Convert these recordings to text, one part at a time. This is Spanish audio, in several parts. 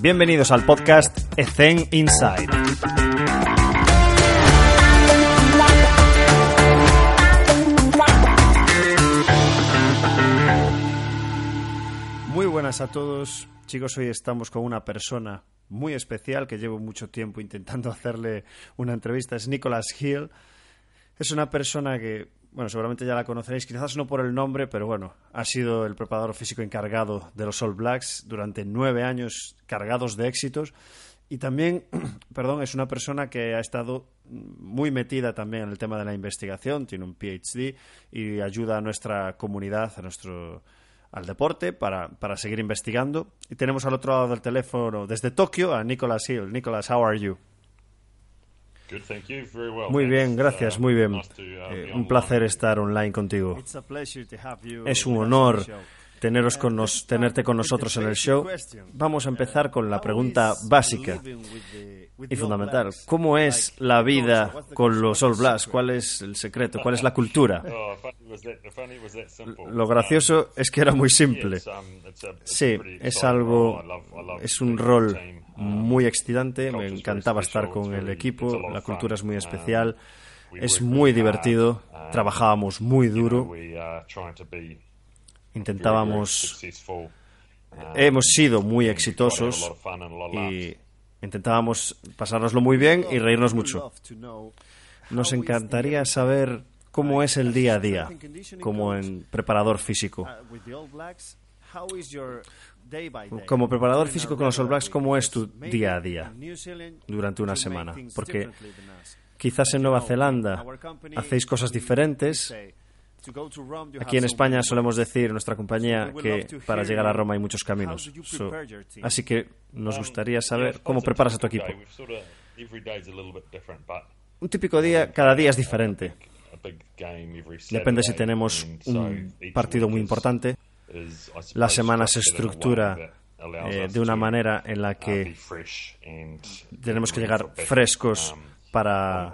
Bienvenidos al podcast Ethen Inside. Muy buenas a todos. Chicos, hoy estamos con una persona muy especial que llevo mucho tiempo intentando hacerle una entrevista. Es Nicholas Hill. Es una persona que, bueno, seguramente ya la conoceréis, quizás no por el nombre, pero bueno, ha sido el preparador físico encargado de los All Blacks durante nueve años cargados de éxitos. Y también, perdón, es una persona que ha estado muy metida también en el tema de la investigación, tiene un PhD y ayuda a nuestra comunidad, a nuestro al deporte para, para seguir investigando. Y tenemos al otro lado del teléfono desde Tokio a Nicholas Hill. Nicholas, how are you? Muy bien, gracias, Uh, muy bien. uh, Eh, un placer estar online contigo. Es un honor teneros con nos- tenerte con nosotros en el show. Vamos a empezar con la pregunta básica y fundamental. ¿Cómo es la vida con los All Blacks? ¿Cuál es el secreto? ¿Cuál es la cultura? Lo gracioso es que era muy Um, simple. um, Sí, es algo, es un rol. Um, muy excitante, me encantaba estar con el equipo, la cultura es muy Um, especial, es muy divertido, Um, trabajábamos muy duro, intentábamos. Um, hemos sido muy exitosos y intentábamos pasárnoslo muy bien y reírnos mucho. Nos encantaría saber cómo es el día a día como en preparador físico. Como preparador físico con los All Blacks, ¿cómo es tu día a día durante una semana? Porque quizás en Nueva Zelanda hacéis cosas diferentes. Aquí en España solemos decir en nuestra compañía que para llegar a Roma hay muchos caminos. So, así que nos gustaría saber cómo preparas a tu equipo. Un típico día, cada día es diferente. Depende si tenemos un partido muy importante. La semana se estructura eh, de una to, manera en la que tenemos que llegar frescos um, para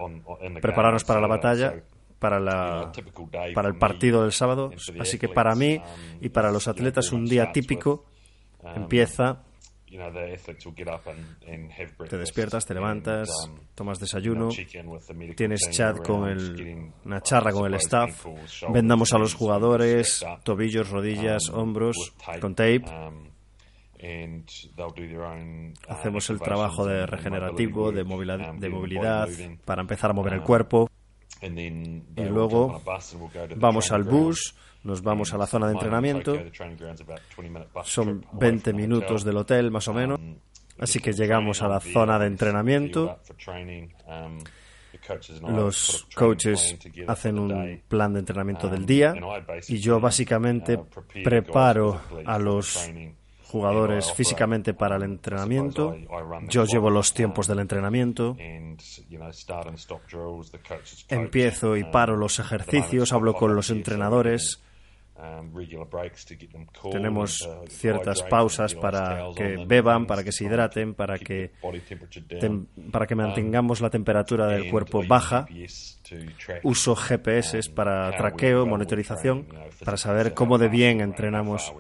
prepararnos para la batalla, para, la, day para el partido del sábado. Así que para mí um, y para los atletas un día típico um, empieza, have te despiertas, te levantas, um, tomas desayuno, tienes chat con el, una I charla con el staff, vendamos a los jugadores, tobillos, rodillas, um, hombros, con tape. um, uh, Hacemos el trabajo de regenerativo, de, um, de movilidad, para empezar a mover el Um, cuerpo. Y luego vamos al bus, nos vamos a la zona de entrenamiento. Tokyo, the training ground's about a 20-minute bus Son trip away 20 from the minutos del hotel, más o menos. Um, Así que llegamos a la zona de entrenamiento. Um, Los coaches hacen un plan de entrenamiento Um, del día I basically, y yo básicamente uh, preparo a los. Jugadores físicamente para el um, entrenamiento. Yo llevo los tiempos um, del entrenamiento. Empiezo y um, paro los ejercicios, hablo con los entrenadores. um, Tenemos uh, ciertas pausas para que beban, para que se hidraten, para que para que mantengamos la temperatura del cuerpo baja. Uso GPS um, para traqueo, monitorización, para saber cómo de bien entrenamos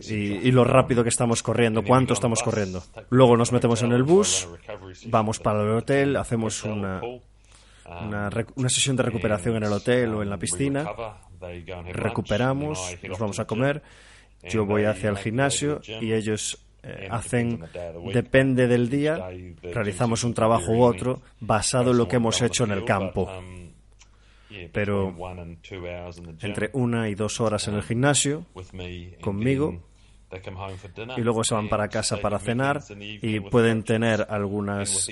y, y lo rápido que estamos corriendo, cuánto estamos corriendo. Luego nos metemos en el bus, vamos para el hotel, hacemos una. Um, una, una sesión de recuperación en el hotel o en la piscina. Recuperamos, nos vamos a comer. Yo voy hacia el gimnasio y ellos eh, hacen, depende del día, realizamos un trabajo u otro basado en lo que hemos hecho en el campo. Pero Entre una y dos horas en el gimnasio conmigo, y luego se van para casa para cenar y pueden tener algunas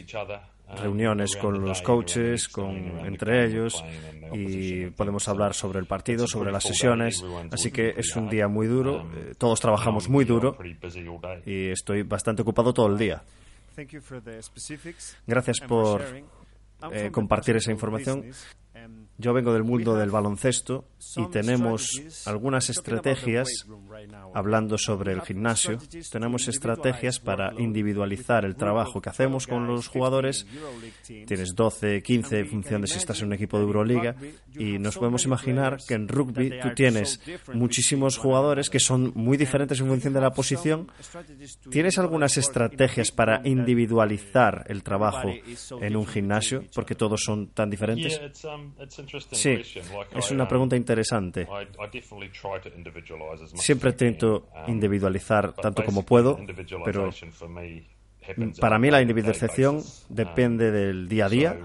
reuniones con los coaches, con, entre ellos, y podemos hablar sobre el partido, sobre las sesiones. Así que es un día muy duro, eh, todos trabajamos muy duro y estoy bastante ocupado todo el día. Gracias por eh, compartir esa información. Yo vengo del mundo del baloncesto y tenemos algunas estrategias hablando sobre el gimnasio. Tenemos estrategias para individualizar el trabajo que hacemos con los jugadores. Tienes 12, 15 en función de si estás en un equipo de Euroliga y nos podemos imaginar que en rugby tú tienes muchísimos jugadores que son muy diferentes en función de la posición. ¿Tienes algunas estrategias para individualizar el trabajo en un gimnasio porque todos son tan diferentes? Sí, es una pregunta interesante. Siempre intento individualizar tanto como puedo, pero para mí la individualización depende del día a día.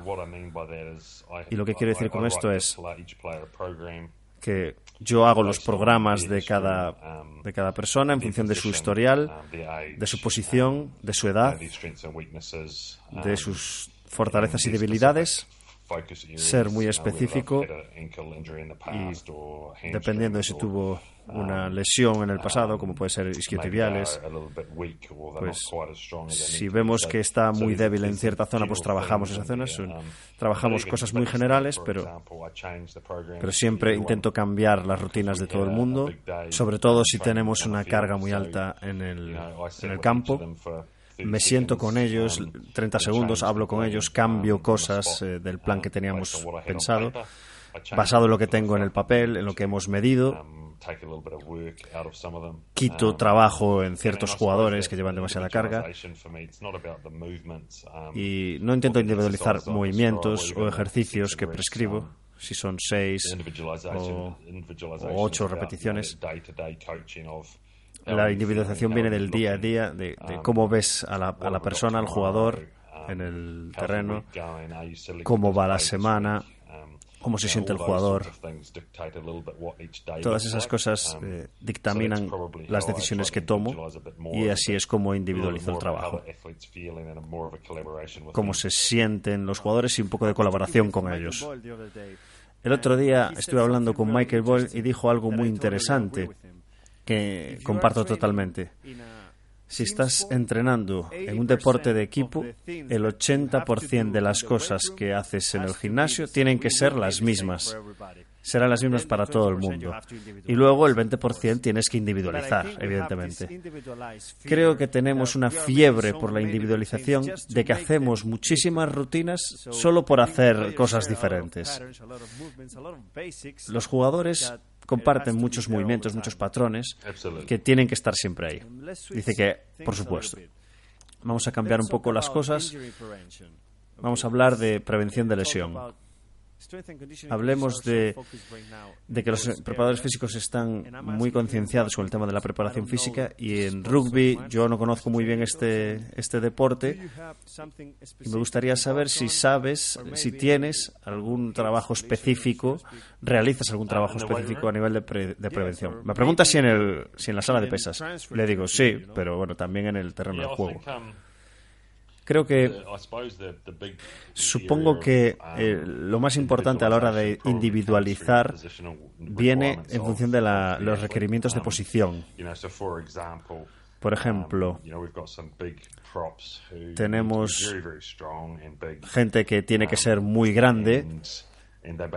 Y lo que quiero decir con esto es que yo hago los programas de cada, de cada persona en función de su historial, de su posición, de su edad, de sus fortalezas y debilidades ser muy específico y dependiendo de si tuvo una lesión en el pasado, como puede ser isquiotibiales, pues si vemos que está muy débil en cierta zona, pues trabajamos esas zonas. Trabajamos cosas muy generales, pero, pero siempre intento cambiar las rutinas de todo el mundo, sobre todo si tenemos una carga muy alta en el, en el campo me siento con ellos, 30 segundos, hablo con ellos, cambio cosas eh, del plan que teníamos pensado, basado en lo que tengo en el papel, en lo que hemos medido. Quito trabajo en ciertos jugadores que llevan demasiada carga. y no intento individualizar movimientos o ejercicios que prescribo, si son seis o, o ocho repeticiones la individualización viene del día a día, de, cómo ves a la, a la, persona, al jugador en el terreno, cómo va la semana, cómo se siente el jugador. Todas esas cosas eh, dictaminan las decisiones que tomo y así es como individualizo el trabajo. Cómo se sienten los jugadores y un poco de colaboración con ellos. El otro día estuve hablando con Michael Boyle y dijo algo muy interesante que comparto totalmente. Si estás entrenando en un deporte de equipo, el 80% de las cosas que haces en el gimnasio tienen que ser las mismas. Serán las mismas para todo el mundo. Y luego el 20% tienes que individualizar, evidentemente. Creo que tenemos una fiebre por la individualización de que hacemos muchísimas rutinas solo por hacer cosas diferentes. Los jugadores comparten muchos movimientos, muchos patrones que tienen que estar siempre ahí. Dice que, por supuesto. Vamos a cambiar un poco las cosas. Vamos a hablar de prevención de lesión. Hablemos de, que los preparadores físicos están muy concienciados con el tema de la preparación física y en rugby yo no conozco muy bien este, este deporte y me gustaría saber si sabes, si tienes algún trabajo específico, realizas algún trabajo específico a nivel de, de prevención. Me pregunta si en, el, si en la sala de pesas. Le digo sí, pero bueno, también en el terreno de juego. Creo que supongo que eh, lo más importante a la hora de individualizar viene en función de los requerimientos de posición. Por ejemplo, tenemos gente que tiene que ser muy grande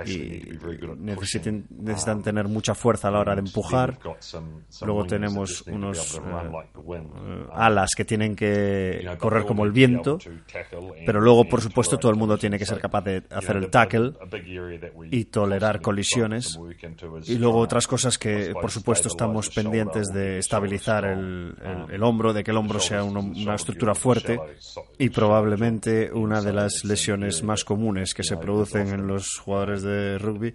y necesitan, tener mucha fuerza a la hora de empujar. Luego tenemos unos eh, alas que tienen que correr como el viento, pero luego, por supuesto, todo el mundo tiene que ser capaz de hacer el tackle y tolerar colisiones. Y luego otras cosas que, por supuesto, estamos pendientes de estabilizar el, el, hombro, de que el hombro sea una estructura fuerte y probablemente una de las lesiones más comunes que se producen en los jugadores de rugby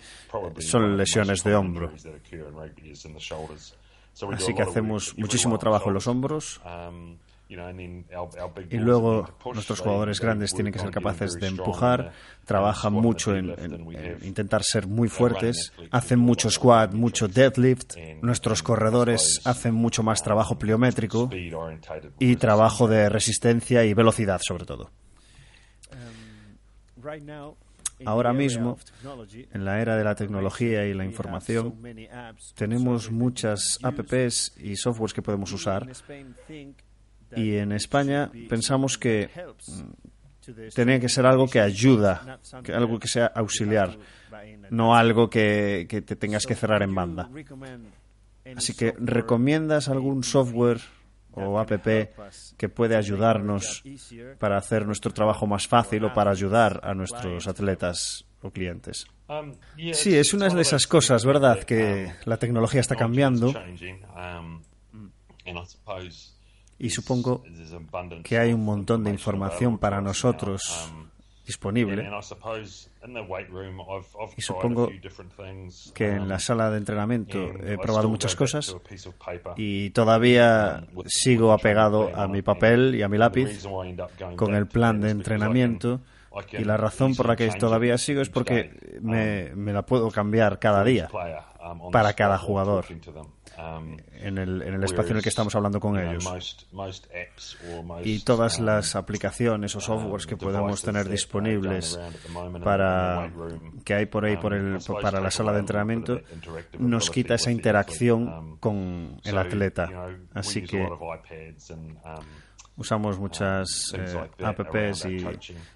son lesiones de hombro. Así que hacemos muchísimo trabajo en los hombros. Y luego nuestros jugadores grandes tienen que ser capaces de empujar, trabajan mucho en, intentar ser muy fuertes, hacen mucho squat, mucho deadlift, nuestros corredores hacen mucho más trabajo pliométrico y trabajo de resistencia y velocidad sobre todo. Ahora mismo, en la era de la tecnología y la información, tenemos muchas apps y softwares que podemos usar. Y en España pensamos que Tenía que ser algo que ayuda, que algo que sea auxiliar, no algo que, que te tengas que cerrar en banda. Así que, ¿recomiendas algún software o app que puede ayudarnos para hacer nuestro trabajo más fácil o para ayudar a nuestros atletas o clientes? Um, Sí, es una de esas cosas, ¿verdad? Que la tecnología está cambiando um, y supongo que hay un montón de información para nosotros um, disponible. Y supongo que en la sala de entrenamiento he probado muchas cosas y todavía sigo apegado a mi papel y a mi lápiz con el plan de entrenamiento y la razón por la que todavía sigo es porque me, me la puedo cambiar cada día para cada jugador en el, en el espacio en el que estamos hablando con ellos. Y todas las aplicaciones o softwares que podemos tener disponibles para que hay por ahí por el, para la sala de entrenamiento nos quita esa interacción con el atleta. Así que usamos muchas eh, apps y,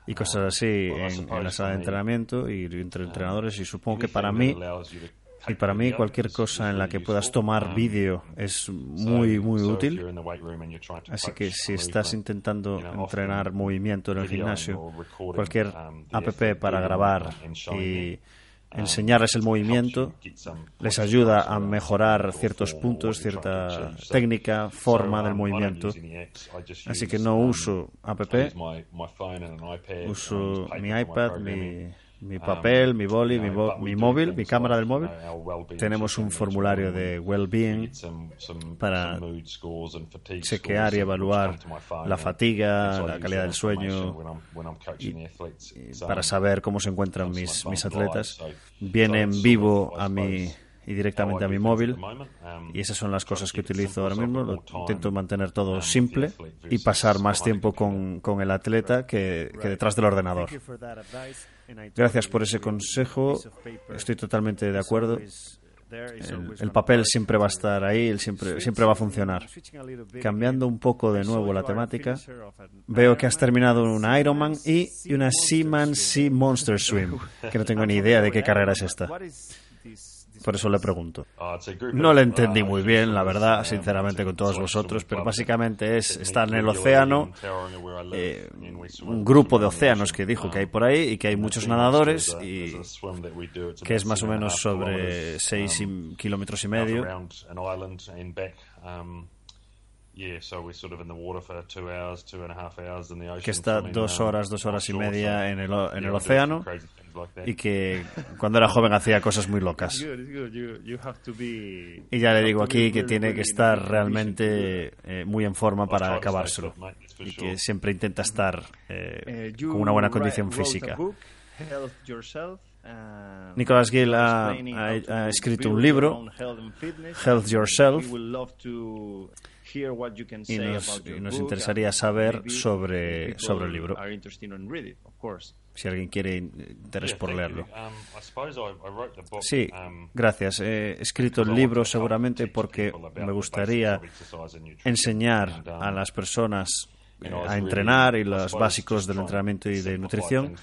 y cosas así en, en la sala de entrenamiento y entre entrenadores y supongo que para mí y para mí cualquier cosa en la que puedas tomar vídeo es muy, muy útil. Así que si estás intentando entrenar movimiento en el gimnasio, cualquier app para grabar y enseñarles el movimiento les ayuda a mejorar ciertos puntos, cierta técnica, forma del movimiento. Así que no uso app, uso mi iPad, mi mi papel, mi boli, mi, bo- mi móvil, mi cámara del móvil. Tenemos un formulario de well-being para chequear y evaluar la fatiga, la calidad del sueño y para saber cómo se encuentran mis, mis atletas. Viene en vivo a mi y directamente a mi móvil. y esas son las cosas que utilizo ahora mismo. Lo intento mantener todo simple y pasar más tiempo con, con el atleta que, que detrás del ordenador. Gracias por ese consejo. Estoy totalmente de acuerdo. El, el papel siempre va a estar ahí, él siempre, siempre va a funcionar. Cambiando un poco de nuevo la temática, veo que has terminado una Ironman y una Seaman Sea Monster Swim, que no tengo ni idea de qué carrera es esta. Por eso le pregunto. No le entendí muy bien, la verdad, sinceramente, con todos vosotros, pero básicamente es estar en el océano, eh, un grupo de océanos que dijo que hay por ahí y que hay muchos nadadores y que es más o menos sobre 6 kilómetros y medio. Que está dos horas, dos horas y media en el, o- en el océano y que cuando era joven hacía cosas muy locas. Y ya le digo aquí que tiene que estar realmente eh, muy en forma para acabárselo y que siempre intenta estar eh, con una buena condición física. Nicholas Gill ha, ha- ha escrito un libro, Health Yourself, y nos, y nos interesaría saber sobre, sobre el libro, si alguien quiere interés por leerlo. Sí, gracias. He escrito el libro seguramente porque me gustaría enseñar a las personas eh, a entrenar y los básicos del entrenamiento y de nutrición.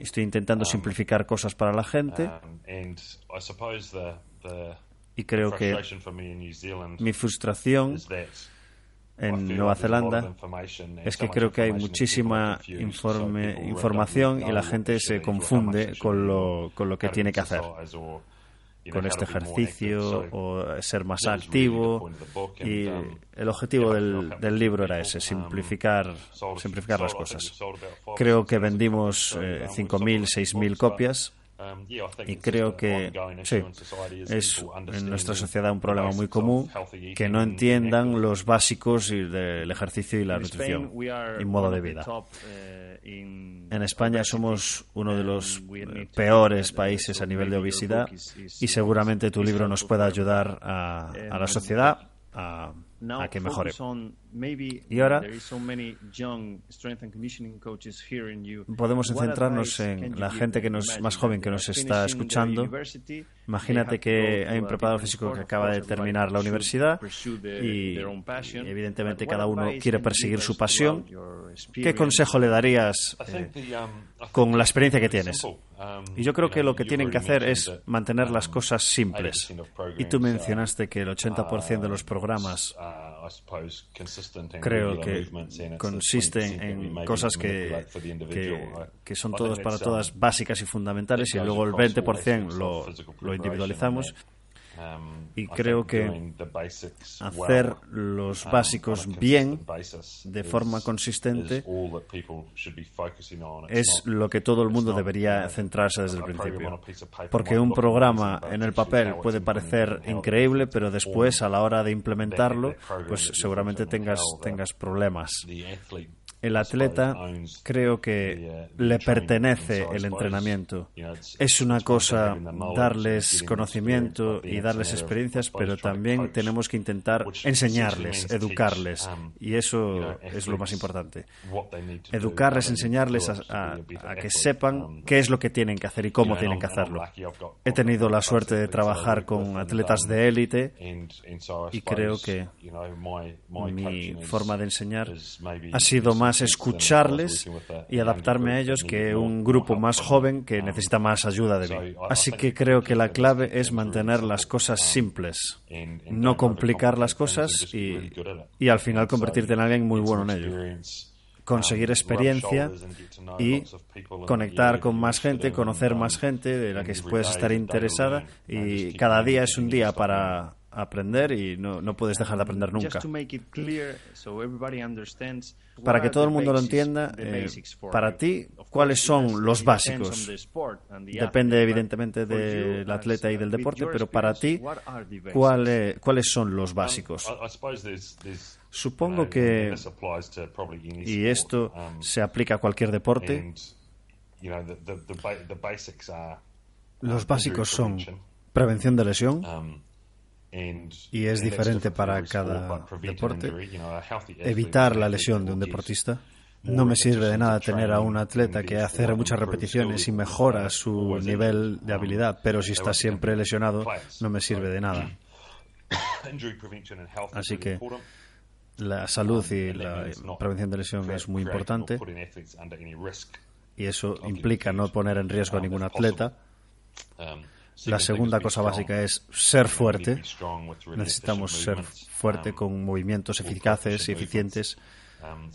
Estoy intentando simplificar cosas para la gente y creo que mi frustración en Nueva Zelanda es que creo que hay muchísima informe- información y la gente se confunde con lo, con lo que tiene que hacer con este ejercicio o ser más activo y el objetivo del, del libro era ese, simplificar, simplificar las cosas. Creo que vendimos eh, 5.000, 6.000 copias y creo que sí, es en nuestra sociedad un problema muy común que no entiendan los básicos del ejercicio y la nutrición y modo de vida. En España somos uno de los eh, peores países a nivel de obesidad y seguramente tu libro nos pueda ayudar a, a la sociedad a, a que mejore. Y ahora podemos centrarnos en la gente que nos, más joven que nos está escuchando. Imagínate que hay un preparador físico que acaba de terminar la universidad y, y evidentemente cada uno quiere perseguir su pasión. ¿qué consejo le darías eh, con la experiencia que tienes? Y yo creo que lo que tienen que hacer es mantener las cosas simples. Y tú mencionaste que el 80% de los programas creo que consisten en cosas que, que, son todos para todas básicas y fundamentales y luego el 20% lo, lo individualizamos. Um, y creo que hacer los básicos bien, de forma consistente, es lo que todo el mundo debería centrarse desde el principio. Porque un programa en el papel puede parecer increíble, pero después, a la hora de implementarlo, pues seguramente tengas, tengas problemas el atleta creo que le pertenece el entrenamiento. Es una cosa darles conocimiento y darles experiencias, pero también tenemos que intentar enseñarles, educarles. Y eso es lo más importante. Educarles, enseñarles a, que sepan qué es lo que tienen que hacer y cómo tienen que hacerlo. He tenido la suerte de trabajar con atletas de élite y creo que mi forma de enseñar ha sido más escucharles y adaptarme a ellos que un grupo más joven que necesita más ayuda de mí. Así que creo que la clave es mantener las cosas simples, no complicar las cosas y, y al final convertirte en alguien muy bueno en ello. conseguir experiencia y conectar con más gente, conocer más gente de la que puedes estar interesada y cada día es un día para aprender y no, no puedes dejar de aprender nunca. Para que todo el mundo lo entienda, eh, para ti, ¿cuáles son los básicos? Depende evidentemente del atleta y del deporte, pero para ti, ¿cuáles, ¿cuáles son los básicos? Supongo que, y esto um, se aplica a cualquier deporte, los um, básicos son prevención de lesión, um, y es diferente para cada deporte. Evitar la lesión de un deportista. No me sirve de nada tener a un atleta que hace muchas repeticiones y mejora su nivel de habilidad, pero si está siempre lesionado, no me sirve de nada. Así que la salud y la prevención de lesión es muy importante y eso implica no poner en riesgo a ningún atleta. La segunda cosa básica es ser fuerte. Necesitamos ser fuerte um, con movimientos eficaces y eficientes. Um,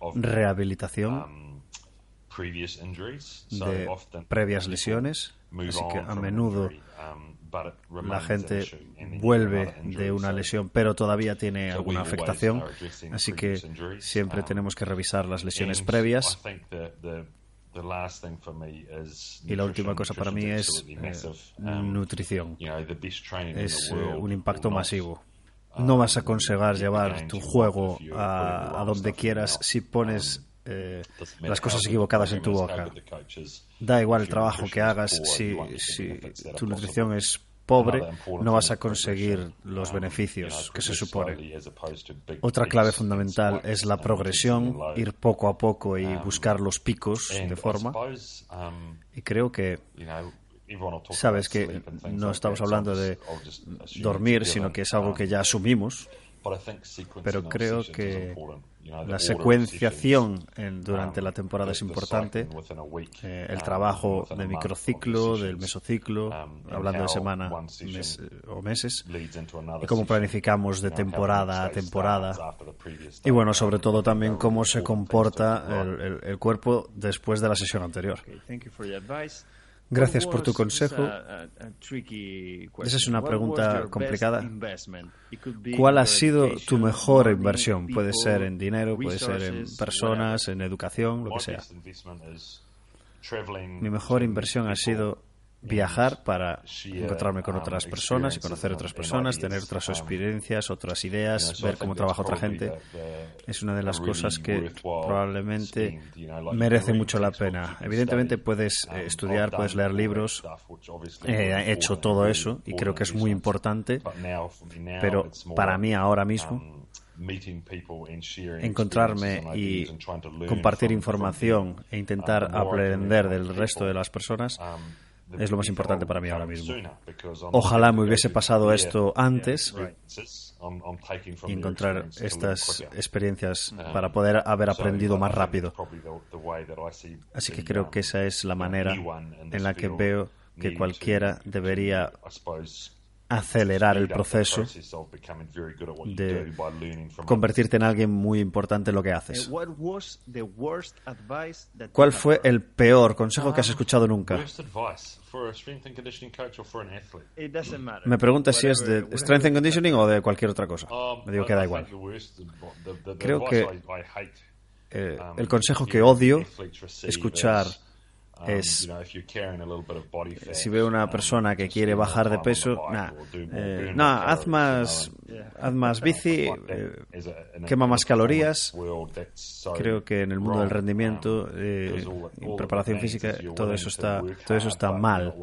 uh, Rehabilitación um, de previas lesiones. Así que a menudo la gente vuelve de una lesión, pero todavía tiene alguna afectación. Así que siempre tenemos que revisar las lesiones previas. Y la última cosa para mí es eh, nutrición. Es eh, un impacto masivo. No vas a conseguir llevar tu juego a, a donde quieras si pones eh, las cosas equivocadas en tu boca. Da igual el trabajo que hagas, si, si tu nutrición es pobre, no vas a conseguir los beneficios que se supone. Otra clave fundamental es la progresión, ir poco a poco y buscar los picos de forma. Y creo que sabes que no estamos hablando de dormir, sino que es algo que ya asumimos pero creo que la secuenciación durante la temporada es importante. Eh, el trabajo de microciclo, del mesociclo, hablando de semana o meses, y cómo planificamos de temporada a temporada. Y bueno, sobre todo también cómo se comporta el cuerpo después de la sesión anterior. Gracias por tu consejo. Esa es una pregunta complicada. ¿Cuál ha sido tu mejor inversión? Puede ser en dinero, puede ser en personas, en educación, lo que sea. Mi mejor inversión ha sido viajar para encontrarme con otras personas y conocer otras personas, tener otras experiencias, otras ideas, ver cómo trabaja otra gente. Es una de las cosas que probablemente merece mucho la pena. Evidentemente puedes eh, estudiar, puedes leer libros. he hecho todo eso y creo que es muy importante, pero para mí ahora mismo encontrarme y compartir información e intentar aprender del resto de las personas es lo más importante para mí ahora mismo. Ojalá me hubiese pasado esto antes y encontrar estas experiencias para poder haber aprendido más rápido. Así que creo que esa es la manera en la que veo que cualquiera debería acelerar el proceso de convertirte en alguien muy importante en lo que haces. ¿Cuál fue el peor consejo que has escuchado nunca? Me pregunta si es de Strength and Conditioning o de cualquier otra cosa. Me digo que da igual. Creo que eh, el consejo que odio escuchar Um, es si veo una persona que quiere bajar de peso, nah, eh, haz más, haz más bici, eh, quema más calorías. Creo que en el mundo del rendimiento, eh, preparación física, todo eso está, todo eso está mal.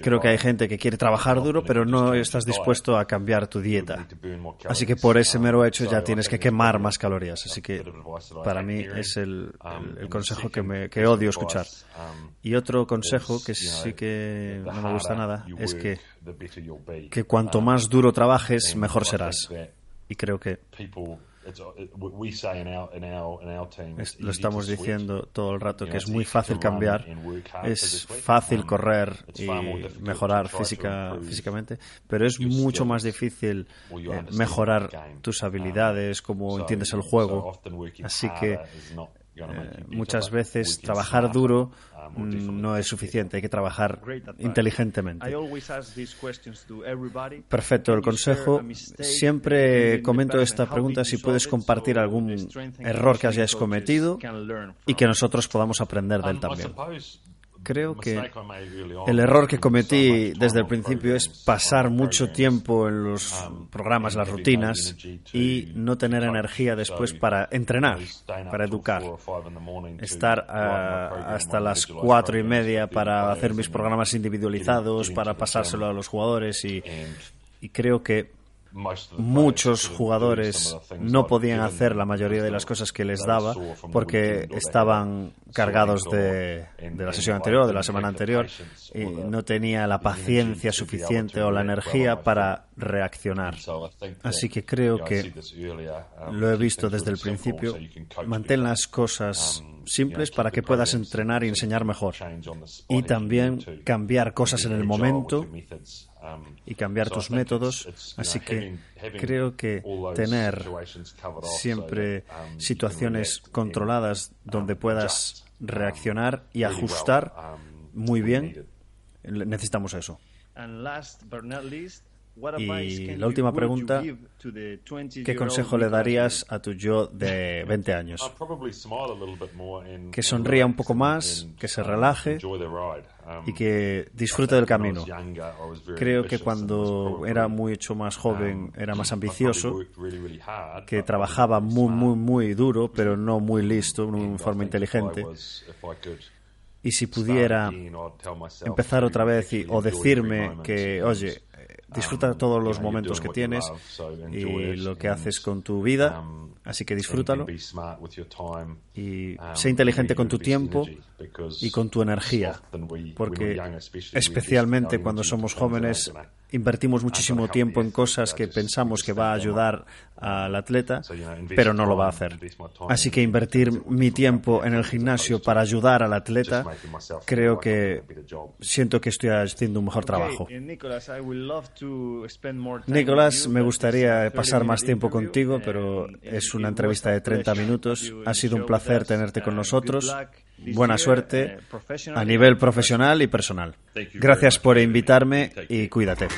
Creo que hay gente que quiere trabajar duro, pero no estás dispuesto a cambiar tu dieta. Así que por ese mero hecho ya tienes que quemar más calorías. Así que para mí es el, el consejo que, me, que odio escuchar. Y otro consejo que sí que no me gusta nada es que, que cuanto más duro trabajes, mejor serás. Y creo que lo estamos diciendo todo el rato que es muy fácil cambiar, es fácil correr y mejorar física, físicamente, pero es mucho más difícil eh, mejorar tus habilidades, cómo entiendes el juego. Así que eh, muchas veces trabajar duro mm, no es suficiente, hay que trabajar inteligentemente. Perfecto, el consejo. Siempre comento esta pregunta si puedes compartir algún error que hayas cometido y que nosotros podamos aprender de él también creo que el error que cometí desde el principio es pasar mucho tiempo en los programas, las rutinas y no tener energía después para entrenar, para educar. Estar ah, hasta las cuatro y media para hacer mis programas individualizados, para pasárselo a los jugadores y, y creo que muchos jugadores no podían hacer la mayoría de las cosas que les daba porque estaban cargados de, la sesión anterior, de la semana anterior, y no tenía la paciencia suficiente o la energía para reaccionar. Así que creo que lo he visto desde el principio. Mantén las cosas simples para que puedas entrenar y enseñar mejor. Y también cambiar cosas en el momento y cambiar tus métodos. Así que creo que tener siempre um, situaciones controladas donde um, puedas reaccionar y ajustar um, muy bien, necesitamos eso. Y la última pregunta, ¿qué consejo le darías a tu yo de 20 años? Que sonría un poco más, que se relaje y que disfrute del camino. Creo que cuando era mucho más joven era más ambicioso, que trabajaba muy, muy, muy duro, pero no muy listo, de una forma inteligente. Y si pudiera empezar otra vez y, o decirme que, oye, disfruta todos los momentos que tienes y lo que haces con tu vida, así que disfrútalo. y sé inteligente con tu tiempo y con tu energía, porque especialmente cuando somos jóvenes invertimos muchísimo tiempo en cosas que pensamos que va a ayudar al atleta, pero no lo va a hacer. Así que invertir mi tiempo en el gimnasio para ayudar al atleta, creo que siento que estoy haciendo un mejor trabajo. Nicolás, me gustaría pasar más tiempo contigo, pero es una entrevista de 30 minutos. Ha sido un placer tenerte con nosotros. Buena suerte a nivel profesional y personal. Gracias por invitarme y cuídate.